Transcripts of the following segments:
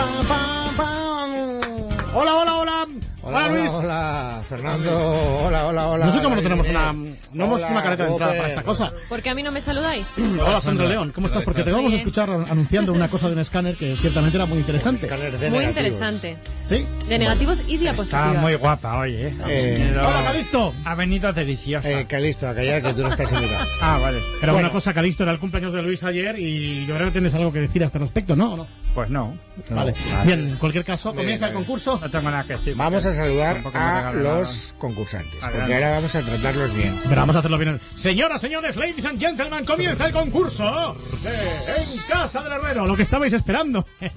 Pam, pam, pam. Hola, hola, hola. Hola, Luis. Hola, Fernando. Hola, hola, hola. No sé cómo no tenemos una. Irene. No hemos Hola, una careta de entrada para esta cosa. Porque a mí no me saludáis. Hola, Sandra León. ¿Cómo estás? Porque te vamos a escuchar anunciando una cosa de un escáner que ciertamente era muy interesante. Escáner de Muy interesante. ¿Sí? De negativos y Está diapositivas. muy guapa hoy, ¿eh? Ha Eh, Hola, Calisto. Ha venido deliciosa. Eh, Calisto, a callar que tú no estás invitado. ah, vale. Pero Bueno. una cosa, Calisto, era el cumpleaños de Luis ayer y yo creo que tienes algo que decir a este respecto, ¿no? ¿O no? Pues no. Vale. vale. Bien, en cualquier caso, comienza el concurso. No tengo nada que decir. Vamos a saludar a los concursantes, porque ahora vamos a tratarlos bien. Pero vamos a hacerlo bien. Señoras, señores, ladies and gentlemen, comienza el concurso de En Casa del Herrero, lo que estabais esperando.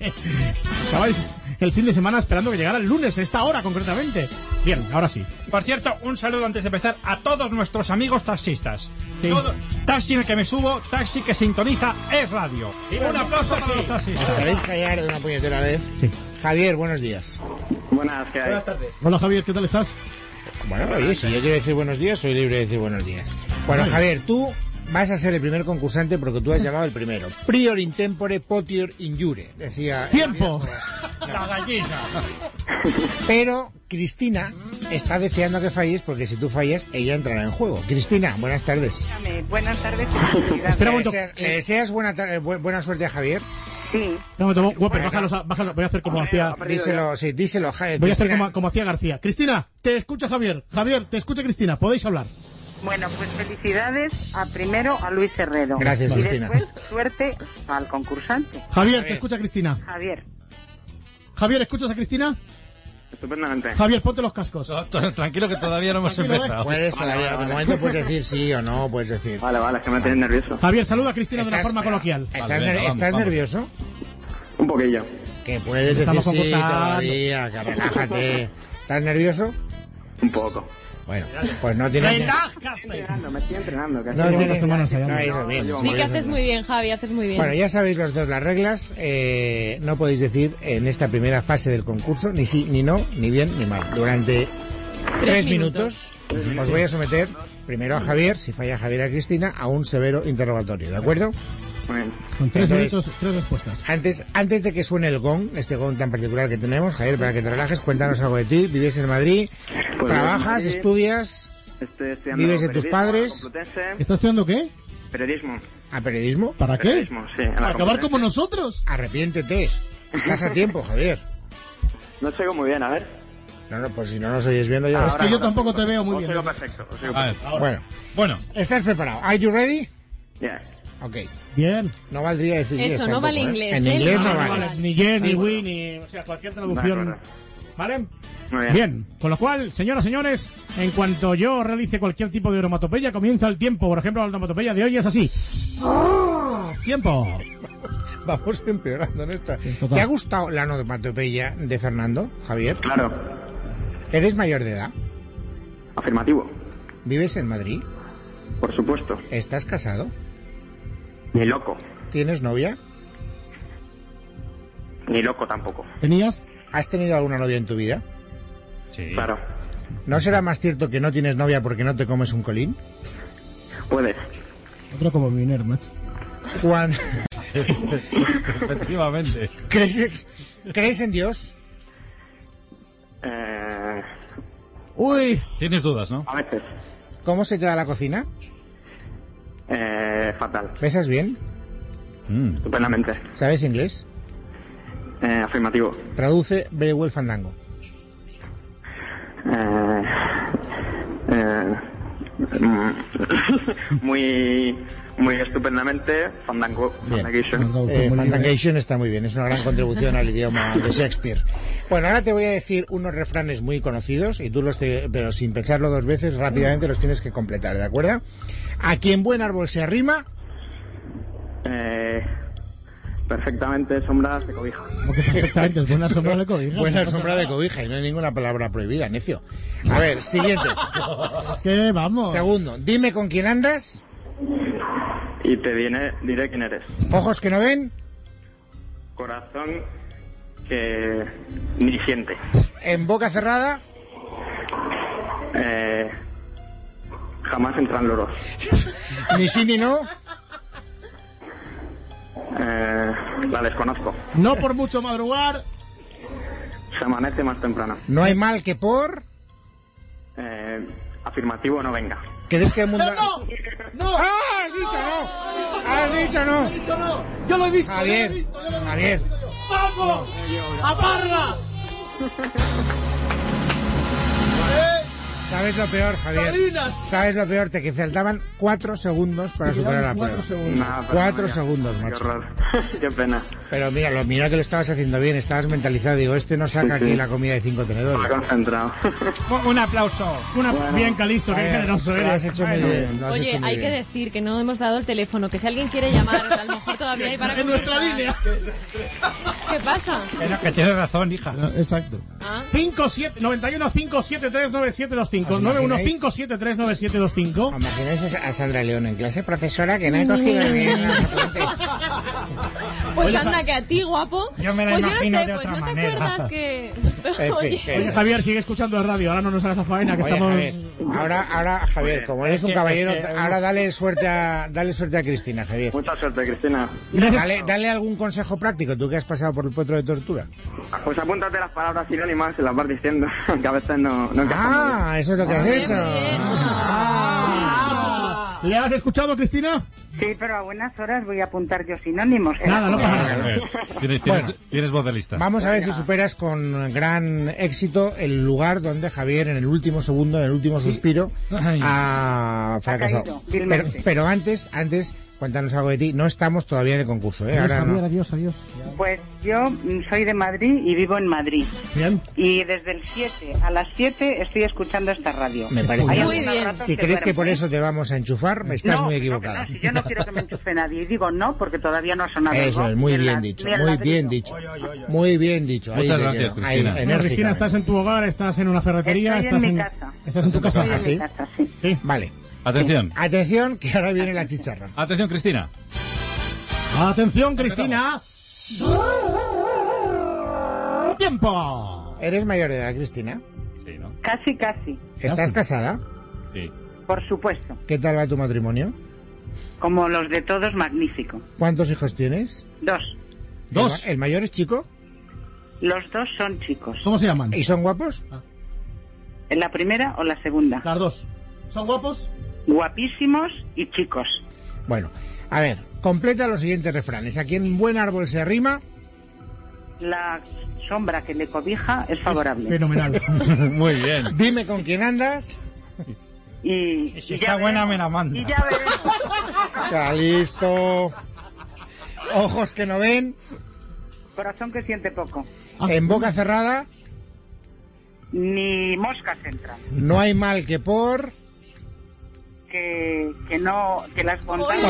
estabais el fin de semana esperando que llegara el lunes, esta hora concretamente. Bien, ahora sí. Por cierto, un saludo antes de empezar a todos nuestros amigos taxistas. Sí. Todo- taxi en el que me subo, taxi que sintoniza es radio. Un aplauso para los taxistas. ¿Queréis callar de una puñetera vez? Sí. Javier, buenos días. Buenas, ¿qué hay? tardes. Hola Javier, ¿qué tal estás? Bueno, oye, si yo quiero decir buenos días, soy libre de decir buenos días. Bueno, Javier, tú vas a ser el primer concursante porque tú has llamado el primero. Prior in tempore potior injure, decía... ¡Tiempo! La gallina. Pero Cristina está deseando que falles porque si tú fallas, ella entrará en juego. Cristina, buenas tardes. Buenas tardes y felicidades. Espera un ¿Le momento. le deseas buena, eh, bu- buena suerte a Javier? Sí, Un momento, Whopper, bájalos a- bájalo. Voy a hacer como hacía... Díselo, sí, díselo, Javier. Voy a hacer como, como hacía García. Cristina, te escucha Javier. Javier, te escucha Cristina. Podéis hablar. bueno, pues felicidades a primero a Luis Herrero. Gracias, y Cristina. después suerte al concursante, Javier, te escucha Cristina. Javier. Javier, ¿escuchas a Cristina? Estupendamente. Javier, ponte los cascos. Tranquilo que todavía no hemos ¿eh? empezado. Puedes Vale, todavía, vale, de momento puedes decir sí o no, puedes decir. Vale, vale, es que me tienes nervioso. Javier, saluda a Cristina de una forma coloquial. ¿Estás, Vale, venga, ner- vamos, ¿estás vamos. nervioso? Un poquillo. Que puedes decir Estamos sí concursando. todavía, que relájate. ¿Estás nervioso? Un poco. Bueno, pues no tienes... Estoy entrenando, me estoy entrenando. casi. No tienes... semanas allá. No, eso bien. llevo Sí que haces muy bien, Javi, haces muy bien. Bueno, ya sabéis los dos las reglas. eh, no podéis decir en esta primera fase del concurso ni sí, ni no, ni bien, ni mal. Durante tres, minutos. os voy a someter primero a Javier, si falla Javier a Cristina, a un severo interrogatorio, ¿de acuerdo? Bien. Son tres Entonces- minutos, tres respuestas. Antes, antes de que suene el gong, este gong tan particular que tenemos, Javier, para que te relajes, cuéntanos algo de ti. ¿Vives en Madrid? Pues ¿Trabajas? Madrid. ¿Estudias? Estoy estudiando ¿Vives de tus padres? ¿Estás estudiando qué? Periodismo. ¿A periodismo? ¿Para qué? Sí. ¿Para acabar como nosotros? Arrepiéntete. Estás a tiempo, Javier. No te oigo muy bien, a ver. No, no, pues si no nos oyes viendo ya. Es que yo tampoco te veo muy Os bien. oigo perfecto. Os oigo A ver. Bueno, Bueno, ¿estás preparado? ¿Are you ready? Yeah. Ok. Bien. No valdría decir Eso, yes no tampoco, vale ¿eh? inglés, En ¿eh? inglés no No, vale. ni yes, ni we, ni... O sea, cualquier traducción. ¿Vale? Muy bien. Bien, con lo cual, señoras y señores, en cuanto yo realice cualquier tipo de onomatopeya, comienza el tiempo. Por ejemplo, la onomatopeya de hoy es así. Tiempo. Vamos empeorando en esta. ¿Te ha gustado la onomatopeya de Fernando, Javier? Claro. ¿Eres mayor de edad? Afirmativo. ¿Vives en Madrid? Por supuesto. ¿Estás casado? Ni loco. ¿Tienes novia? Ni loco tampoco. ¿Tenías? ¿Has tenido alguna novia en tu vida? sí. Claro. ¿No será más cierto que no tienes novia porque no te comes un colín? Puedes. Otro como minero, macho. Cuando... Efectivamente. ¿Crees, ¿Crees en Dios? Eh, Uy, Tienes dudas, ¿no? a veces. ¿Cómo se te da la cocina? Eh, fatal. ¿Pesas bien? Mm. Estupendamente. ¿Sabes inglés? Eh, afirmativo. Traduce Very Well Fandango. Eh, eh, mm, muy, muy estupendamente. Fandango. Bien. Fandangation. Eh, Fandangation está muy bien, es una gran contribución al idioma de Shakespeare. Bueno, ahora te voy a decir unos refranes muy conocidos y tú los te- pero sin pensarlo dos veces, rápidamente los tienes que completar, ¿de acuerdo? A quien buen árbol se arrima, Eh, perfectamente sombra se cobija. Perfectamente, buena sombra de cobija. buena sombra de cobija y no hay ninguna palabra prohibida, necio. A ver, siguiente. Es que vamos. Segundo, dime con quién andas, Y te diré, diré quién eres. ojos que no ven, Corazón que ni siente. en boca cerrada, Eh, jamás entran loros. ni sí ni no, Eh, La desconozco. No por mucho madrugar. Se amanece más temprano. No hay mal que por... Eh, afirmativo, no venga. ¿Crees que el mundo... ¡No! ¡No! ¡Ah! ¡Has dicho no! ¡Has dicho no! He dicho no. Yo lo he visto. Javier, yo lo he visto, yo lo he visto. Javier. ¡Vamos! ¡A parra! ¿Sabes lo peor, Javier? ¡Salinas! ¿Sabes lo peor? Te que faltaban cuatro segundos para superar la prueba. Cuatro segundos. Cuatro segundos, Qué macho. horror. Qué pena. Pero mira, lo, mira que lo estabas haciendo bien, estabas mentalizado. Digo, este no saca Sí, sí. aquí la comida de cinco tenedores. concentrado. Un- Un aplauso. Una... Bueno. Bien, Calisto, qué generoso Lo has eres. hecho muy bien. lo has Oye, hecho muy hay que decir que no hemos dado el teléfono, que si alguien quiere llamar, a lo mejor todavía hay para En nuestra línea. ¿Qué pasa? No, que tienes razón, hija. Exacto. Ah, 57 91 573 9725 ¿Os 91 imagináis? 573 9725 ¿Os imagináis a Sandra León en clase? Profesora, que no he cogido apuntes. Pues Oye, anda, que a ti, guapo. Yo me la pues imagino yo no sé, de pues otra no te manera. acuerdas que... Oye, Javier, sigue escuchando el radio. Ahora no nos hagas la faena, que Oye, estamos. Javier, ahora, ahora, Javier, Oye, como eres es un que- caballero, ahora dale suerte a, dale suerte a Cristina, Javier. Mucha suerte, Cristina. Dale, dale algún consejo práctico, tú que has pasado por el potro de tortura. Pues apúntate las palabras sinónimas y las vas diciendo, que a veces no, no. Ah, eso es lo que has Bien, hecho. bien. Ah. ¿Le has escuchado, Cristina? Sí, pero a buenas horas voy a apuntar yo sinónimos. ¿eh? Nada, no pasa nada. Ver, Tienes, tienes, Bueno. tienes voz de lista. Vamos a ver si superas con gran éxito el lugar donde Javier, en el último segundo, en el último suspiro, Ay. ha fracasado. caído, pero, vilmente. pero antes, antes, cuéntanos algo de ti. No estamos todavía en el concurso, ¿eh? Adiós, Ahora no. adiós, adiós. Pues yo mm, soy de Madrid y vivo en Madrid. Bien. Y desde el 7 a las 7 estoy escuchando esta radio. Me parece Hay. Muy bien. Si crees que duermo, por eso te vamos a enchufar, estás No, muy que equivocada. no, si yo no quiero que me enchufe nadie. Y digo no, porque todavía no ha sonado. Eso es, muy bien la- dicho, muy bien dicho. Muy bien dicho. Muchas gracias. Cristina. Ahí, Bueno, Cristina, estás en tu hogar, estás en una ferretería, Estoy en estás mi casa. Estás en tu casa. Estoy ¿Ah, en sí? mi casa, sí. Sí. Vale. Atención. Atención, que ahora viene la chicharra. Atención, Cristina. Atención, Cristina. Tiempo. ¿Eres mayor de edad, Cristina? Sí, ¿no? Casi, casi. ¿Estás Casi. casada? Sí. Por supuesto. ¿Qué tal va tu matrimonio? Como los de todos, magnífico. ¿Cuántos hijos tienes? Dos. Dos. ¿El, ma- el mayor es chico? Los dos son chicos. ¿Cómo se llaman? ¿Y son guapos? ¿En la primera o la segunda? Las dos. ¿Son guapos? Guapísimos y chicos. Bueno, a ver, completa los siguientes refranes. A quien buen árbol se arrima, La sombra que le cobija es favorable. Fenomenal. Muy bien. dime con quién andas. Y, Y si y está ya buena, veremos. me la manda. Y ya veremos. Está listo. Ojos que no ven, Corazón que siente poco. Ah. en boca cerrada, Ni moscas entran. no hay mal que por... Que, que no, que las montañas...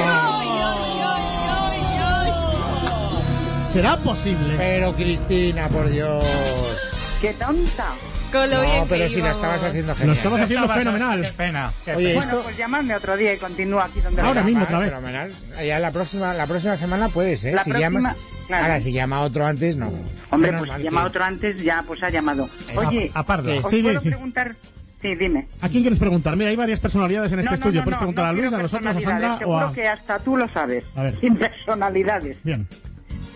¿Será posible? Pero Cristina, por Dios. ¡Qué tonta! Con lo No, pero que si la íbamos. estabas haciendo Lo genial. estabas haciendo Qué fenomenal. pena. qué Oye, pena. Bueno, esto... pues llamadme otro día y continúa aquí donde Ahora lo mismo, otra vez. Fenomenal. Ya la próxima, la próxima semana puedes, ¿eh? La si próxima, llamas... claro. Ahora, si llama otro antes, no. Hombre, Menos pues mal que- llama otro antes, ya pues ha llamado. Oye, A-. ¿qué? ¿os Sí, puedo sí. preguntar? Sí, dime. ¿A quién quieres preguntar? Mira, hay varias personalidades en este No, no, estudio. no, Puedes no, preguntar no a Luis, a nosotros, a Sandra o a... que hasta tú lo sabes. A ver. Sin personalidades. Bien.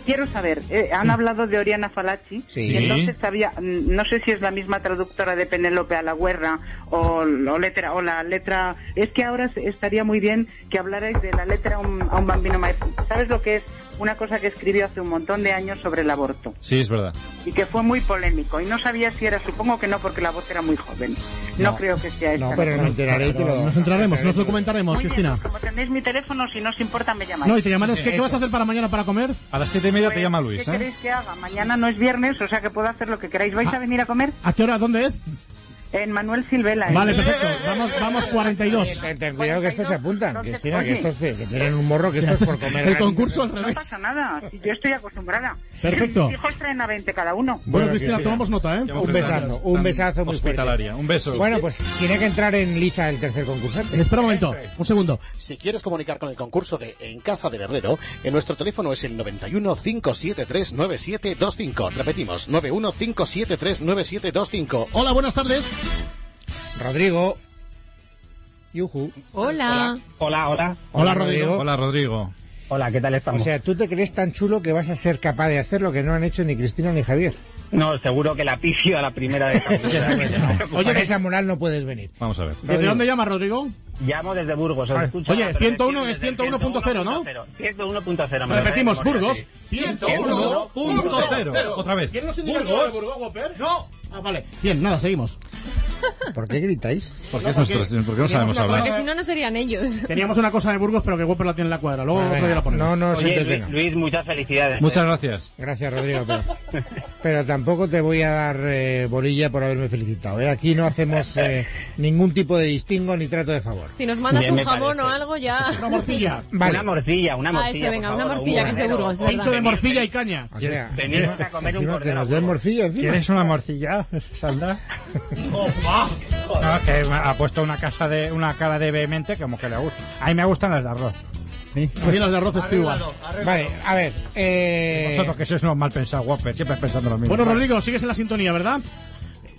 Quiero saber, eh, han Sí. hablado de Oriana Falachi. Sí. Y entonces sabía, mm, no sé si es la misma traductora de Penélope a la guerra o, o letra, o la letra. Es que ahora estaría muy bien que hablarais de la letra a un, a un bambino maestro. ¿Sabes lo que es? Una cosa que escribió hace un montón de años sobre el aborto Sí, es verdad. y que fue muy polémico. Y no sabía si era, supongo que no, porque la voz era muy joven. No, No. creo que sea esta. No, pero me enteraré lo... Nos entraremos, nos documentaremos, bien, Cristina. pues como tenéis mi teléfono, si no os importa, me llamáis. No, y te llamaremos. Sí, ¿Qué, qué vas a hacer para mañana para comer? A las siete y media te Pues, llama Luis, ¿Qué ¿eh? queréis que haga? Mañana no es viernes, o sea que puedo hacer lo que queráis. ¿Vais Ah. a venir a comer? ¿A qué hora? ¿Dónde es? En Manuel Silvela. ¿eh? Vale, perfecto. Vamos, vamos 42. Ten, ten cuidado que estos se apuntan, Cristina, que estos que tienen un morro que esto es por comer. El concurso al No revés. pasa nada, yo estoy acostumbrada. Perfecto. Mis hijos traen a 20 cada uno. Bueno, Bueno, Cristina, Cristina. tomamos nota, ¿eh? Un besazo, un besazo muy fuerte. Hospitalaria. Un beso. Bueno, pues tiene que entrar en liza el tercer concursante. Espera un momento, un segundo. Si quieres comunicar con el concurso de En Casa del Herrero, en nuestro teléfono es el 91 573 9725. Repetimos, 91 573 9725. Hola, buenas tardes. Rodrigo. Yuju. Hola. Hola, hola. Hola, Rodrigo. Hola, Rodrigo. Hola, ¿qué tal O estamos? sea, tú te crees tan chulo que vas a ser capaz de hacer lo que no han hecho ni Cristina ni Javier. No, seguro que la pifio a la primera de cambio. Oye, en esa moral no puedes venir. Vamos a ver. ¿Desde dónde llamas, Rodrigo? Llamo desde Burgos. os escucho Oye, a la 101 perfección es desde 101.0, ¿no? 101.0. me lo Repetimos, de Burgos, sí. 101.0. Otra vez. ¿Quién nos indica de Burgos, Whopper? No. Ah, vale. Bien, nada, seguimos. ¿Por qué gritáis? Porque es No, nuestro, porque no sabemos teníamos una hablar. Porque si no, no serían ellos. Teníamos una cosa de Burgos, pero que Whopper la tiene en la cuadra. Luego Ah, otro día la ponemos. no, no Oye. Luis, Luis, muchas felicidades. Muchas gracias. Gracias, Rodrigo. Pero, pero tampoco te voy a dar eh, bolilla por haberme felicitado. ¿eh? Aquí no hacemos eh, ningún tipo de distingo ni trato de favor. Si nos mandas Bien, un me jamón o parece. algo, ya. Una morcilla. Vale. Una morcilla, una Ah, morcilla. eso, venga, por una favor, morcilla, un que es de cordero. Burgos, O- ¿verdad? Pincho de morcilla y caña. O sea, Venimos a comer un encima que cordero nos a den morcilla encima. ¿Quieres una morcilla, Sandra? No, que ha puesto una casa de una cara de vehemente como que le gusta. A mí me gustan las de arroz. Sí. A mí las de arroz estoy igual. Vale, a ver. Eh... Vosotros que sois unos mal pensados, Whopper, siempre pensando lo mismo. Bueno, Rodrigo, sigues en la sintonía, ¿verdad?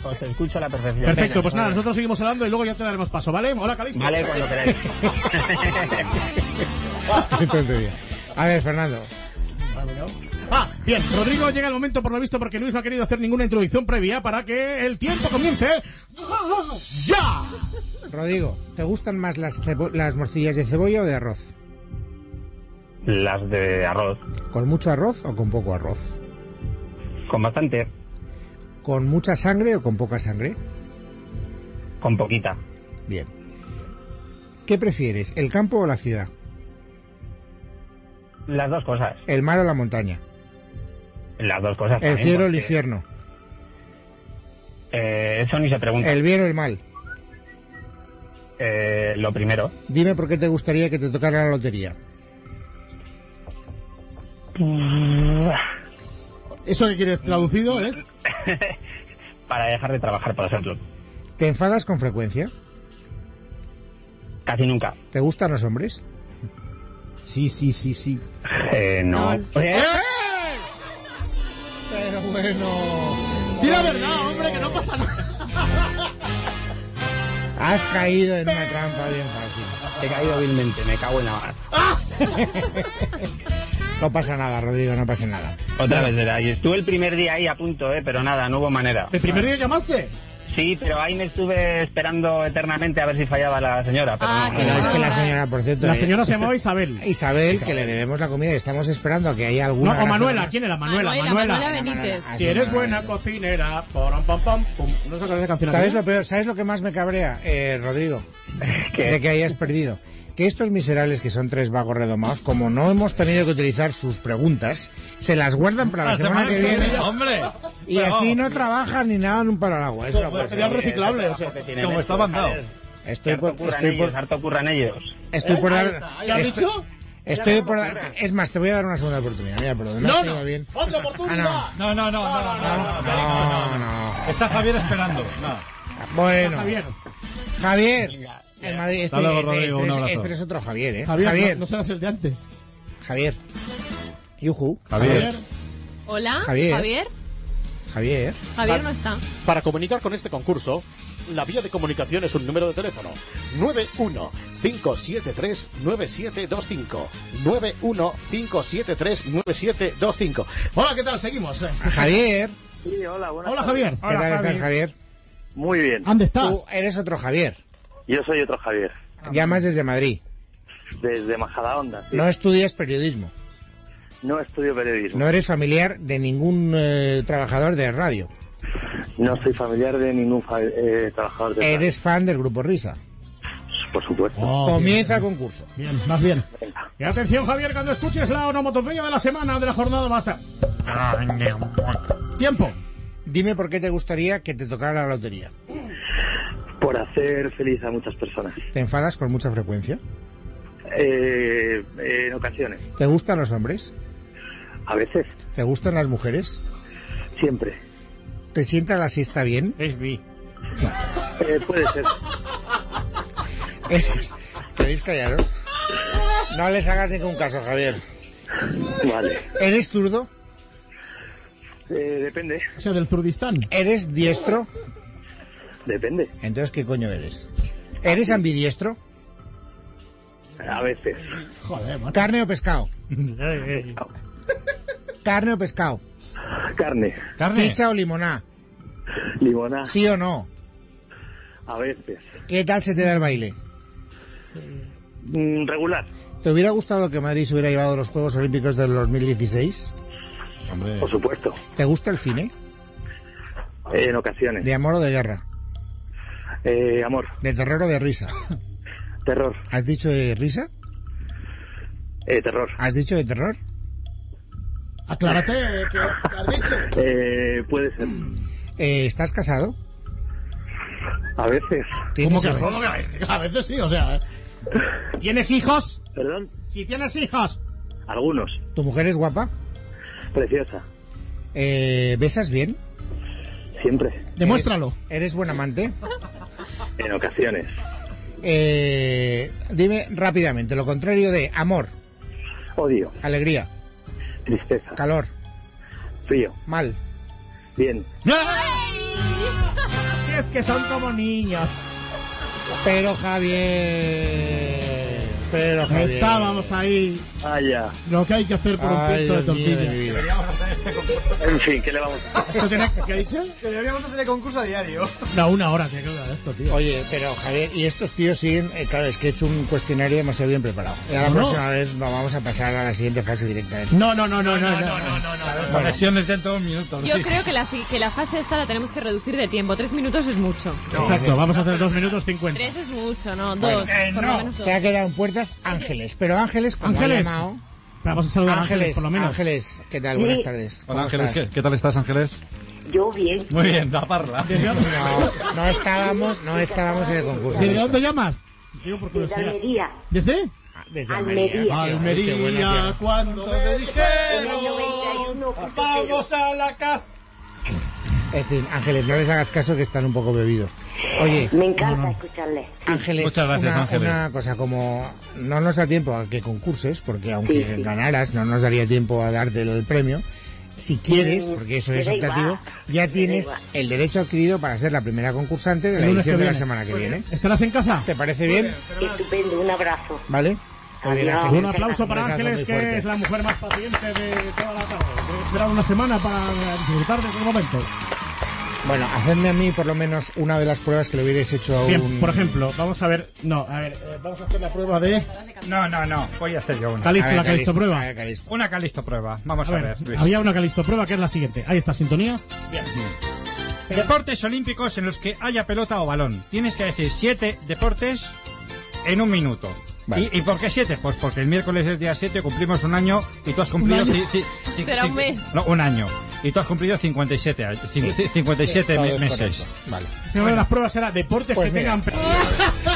Os escucho a la perfección. Perfecto, pues nada, nosotros seguimos hablando y luego ya te daremos paso, ¿vale? Hola, Calixto. Vale, cuando queráis. A ver, Fernando. Ah, bien, Rodrigo llega el momento por lo visto porque Luis no ha querido hacer ninguna introducción previa para que el tiempo comience. ¡Ya! Rodrigo, ¿te gustan más las, las morcillas de cebolla o de arroz? Las de arroz. ¿Con mucho arroz o con poco arroz? Con bastante. ¿Con mucha sangre o con poca sangre? Con poquita. Bien. ¿Qué prefieres, el campo o la ciudad? Las dos cosas. ¿El mar o la montaña? Las dos cosas. ¿El también, cielo o el infierno? eh, eso ni se pregunta. ¿El bien o el mal? Eh, lo primero. Dime por qué te gustaría que te tocara la lotería. ¿Eso que quieres traducido es? Para dejar de trabajar, por ejemplo. ¿Te enfadas con frecuencia? Casi nunca. ¿Te gustan los hombres? Sí, sí, sí, sí. Eh, no. No. Bueno... Di la verdad, hombre, que no pasa nada. Has caído en una trampa bien fácil. he caído vilmente, me cago en la mar. No pasa nada, Rodrigo, no pasa nada. Otra vez, ¿verdad? Y estuve el primer día ahí a punto, ¿eh? Pero nada, no hubo manera. ¿El primer día llamaste? Sí, pero ahí me estuve esperando eternamente a ver si fallaba la señora. Pero Ah, no, que no, es no. que la señora, por cierto... La eh, señora se llamaba Isabel. Isabel, que le debemos la comida y estamos esperando a que haya No, alguna... o grasa- Manuela, ¿quién era? Manuela, Manuela, Manuela. Manuela Benítez. Si eres buena cocinera, pam, pam, pam, pum. ¿No sabes esa canción? ¿Sabes lo peor? ¿Sabes lo que más me cabrea, eh, Rodrigo? ¿Qué? De que hayas perdido. Que estos miserables, que son tres vagos redomados, como no hemos tenido que utilizar sus preguntas, se las guardan para la, semana, que viene ¡Hombre! y Pero así vamos. no trabajan ni nada en un palo al agua. Eso no ser. reciclable, o sea, como está mandado. Estoy por, estoy ellos, por, harto curran ellos. estoy por ¿Eh? Ahí dar. ¿Ya has estoy- dicho? estoy por dar- es más, te voy a dar una segunda oportunidad. Mira, por me No, no. bien. Otra oportunidad. Ah, No, no, no, no, no, no, No, no. Está Javier esperando. No. Bueno, Javier. Javier. En Madrid, este, luego, este- Rodrigo, este un es- abrazo. este es otro Javier, ¿eh? Javier, Javier. No, no serás el de antes. Javier. Yuju. Javier. Hola, Javier. Javier. Javier. Javier no está. Para comunicar con este concurso, la vía de comunicación es un número de teléfono 915739725 915739725 Hola, ¿qué tal? Seguimos. Javier. Sí, hola, buenas Hola, tardes. Javier. ¿Qué tal estás, Javier? Muy bien. ¿Dónde estás? Tú eres otro Javier. Yo soy otro Javier. Llamas desde Madrid. Desde Majadahonda. Sí. No estudias periodismo. No estudio periodismo. No eres familiar de ningún eh, trabajador de radio. No soy familiar de ningún fa- eh, trabajador de Eres fan del grupo Risa. radio, Por supuesto. Oh, Comienza el concurso. Bien, más bien. Venga. Y atención, Javier, cuando escuches la onomatopeya de la semana, de la jornada, basta. Tiempo. Dime por qué te gustaría que te tocara la lotería. Por hacer feliz a muchas personas. ¿Te enfadas con mucha frecuencia? Eh, en ocasiones. ¿Te gustan los hombres? A veces. ¿Te gustan las mujeres? Siempre. ¿Te sienta la siesta bien? Es bi. Eh, puede ser. Eres- ¿Queréis callaros? No les hagas ningún caso, Javier. Vale. ¿Eres zurdo? Eh, depende. O sea, del Zurdistán. ¿Eres diestro? Depende. Entonces, ¿qué coño eres? ¿Eres ambidiestro? A veces. Joder. ¿Carne o pescado? ¿Carne o pescado? Carne. Carne. ¿Chicha o limoná? Limona. ¿Sí o no? A veces. ¿Qué tal se te da el baile? Mm, regular. ¿Te hubiera gustado que Madrid se hubiera llevado los Juegos Olímpicos del 2016? Hombre. Por supuesto. ¿Te gusta el cine? En ocasiones. ¿De amor o de guerra? Eh, amor. ¿De terror o de risa? Terror. ¿Has dicho de risa? Eh, terror. ¿Has dicho de terror? Aclárate que, que has dicho. Eh, puede ser. Eh, ¿Estás casado? A veces. ¿Tienes ¿Cómo que, hijos? cómo que- A veces sí, o sea. ¿eh? ¿Tienes hijos? Perdón. Si tienes hijos. Algunos. ¿Tu mujer es guapa? Preciosa. Eh, ¿Besas bien? Siempre. Demuéstralo. ¿Eres, eres buen amante? En ocasiones. Eh, dime rápidamente lo contrario de amor, Odio. alegría, Tristeza. calor, Frío. mal. Bien. Si es que son como niños. Pero Javier, pero Javier. Estábamos ahí. Ah, ya. Lo que hay que hacer por un pincho de tortilla. En fin, ¿qué le vamos a hacer? ¿Esto tiene, ¿Qué ha dicho? Que deberíamos hacer el concurso a diario. No, una hora tiene que durar esto, tío. Oye, pero Javier, y estos tíos siguen, eh, claro, es que he hecho un cuestionario demasiado bien preparado. Y a la No, no. próxima vez no, vamos a pasar a la siguiente fase directamente. No, no, no, no, no, no. Conexiones dentro de un minuto. Yo sí. creo que la, que la fase esta la tenemos que reducir de tiempo. Tres minutos es mucho. Exacto, vamos a hacer dos minutos cincuenta. Tres es mucho, ¿no? Bueno, Dos. eh, por no, lo menos dos. se ha quedado en puertas Ángeles, pero Ángeles, como Ángeles. ha llamado, Vamos a saludar a Ángeles, Ángeles, por lo menos. Ángeles, ¿qué tal? Sí. Buenas tardes. Hola ¿Cómo Ángeles? ¿qué, qué tal estás Ángeles? Yo bien. Muy bien, da parla. ¿Desde dónde, No, no estábamos, no estábamos en el concurso. ¿Desde dónde llamas? Digo por Desde. Almería. ¿Desde? Ah, Desde Almería. Almería. Almería, cuando me dijeron 91.0. vamos a la casa. En fin, Ángeles, no les hagas caso que están un poco bebidos. Oye, Me encanta No, no. escucharle. Ángeles, Muchas gracias, una, Ángeles. una cosa como no nos da tiempo a que concurses, porque aunque Sí, sí. ganaras no nos daría tiempo a darte el premio. Si quieres, Mm, porque eso es optativo, ya tienes el derecho adquirido para ser la primera concursante de la edición de la semana que viene. ¿Estarás en casa? ¿Te parece bien? Estupendo, un abrazo. ¿Vale? Adiós. Un aplauso para Ángeles, que es la mujer más paciente de toda la tarde. Esperar una semana para disfrutar de ese momento. Bueno, hacedme a mí por lo menos una de las pruebas que le hubierais hecho a Bien, un... por ejemplo, vamos a ver. No, a ver, eh, vamos a hacer la prueba de. No, no, no. Voy a hacer yo una. Calisto, A ver, la Calisto Calisto, prueba. a ver, Calisto. Una Calisto prueba. Vamos A a, ver, ver. Luis. había una Calisto prueba que es la siguiente. Ahí está, sintonía. Deportes olímpicos en los que haya pelota o balón. Tienes que decir siete deportes en un minuto. Vale. ¿Y, ¿Y por qué siete? Pues porque el miércoles es día 7, cumplimos un año y tú has cumplido... año? ci- ci- ci- Será un ci- mes. No, un año. Y tú has cumplido 57, años, cin- ci- 57 Todo me- es meses. correcto. Vale. Una de las pruebas era deportes Pues que mira. tengan.